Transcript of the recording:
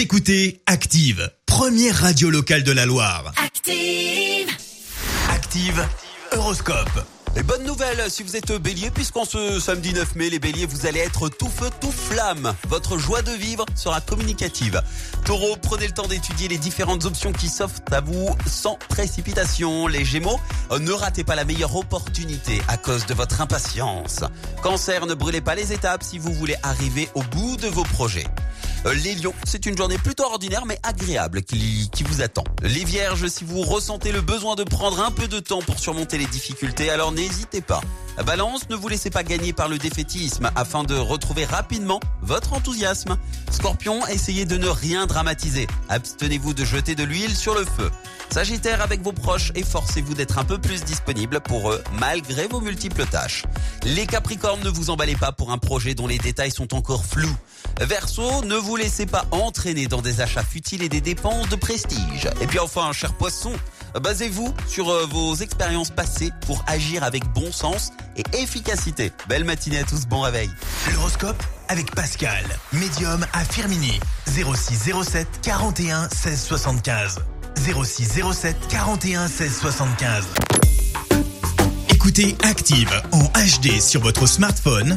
Vous écoutez Active, première radio locale de la Loire. Active. Active, Horoscope. Et bonne nouvelle si vous êtes bélier, puisqu'en ce samedi 9 mai, les béliers, vous allez être tout feu, tout flamme. Votre joie de vivre sera communicative. Taureau, prenez le temps d'étudier les différentes options qui s'offrent à vous sans précipitation. Les gémeaux, euh, ne ratez pas la meilleure opportunité à cause de votre impatience. Cancer, ne brûlez pas les étapes si vous voulez arriver au bout de vos projets. Euh, Les lions, c'est une journée plutôt ordinaire mais agréable qui, qui vous attend. Les vierges, si vous ressentez le besoin de prendre un peu de temps pour surmonter les difficultés, alors n'hésitez pas. Balance, ne vous laissez pas gagner par le défaitisme afin de retrouver rapidement votre enthousiasme. Scorpion, essayez de ne rien dramatiser. Abstenez-vous de jeter de l'huile sur le feu. Sagittaire, avec vos proches, efforcez-vous d'être un peu plus disponible pour eux malgré vos multiples tâches. Les Capricornes, ne vous emballez pas pour un projet dont les détails sont encore flous. Verseau, ne vous laissez pas entraîner dans des achats futiles et des dépenses de prestige. Et puis enfin, cher poisson, basez-vous sur euh, vos expériences passées pour agir avec bon sens et efficacité. Belle matinée à tous, bon réveil. L'horoscope avec Pascal, médium à Firmini. 06 07 41 16 75. 06 07 41 16 75. Écoutez Active en HD sur votre smartphone,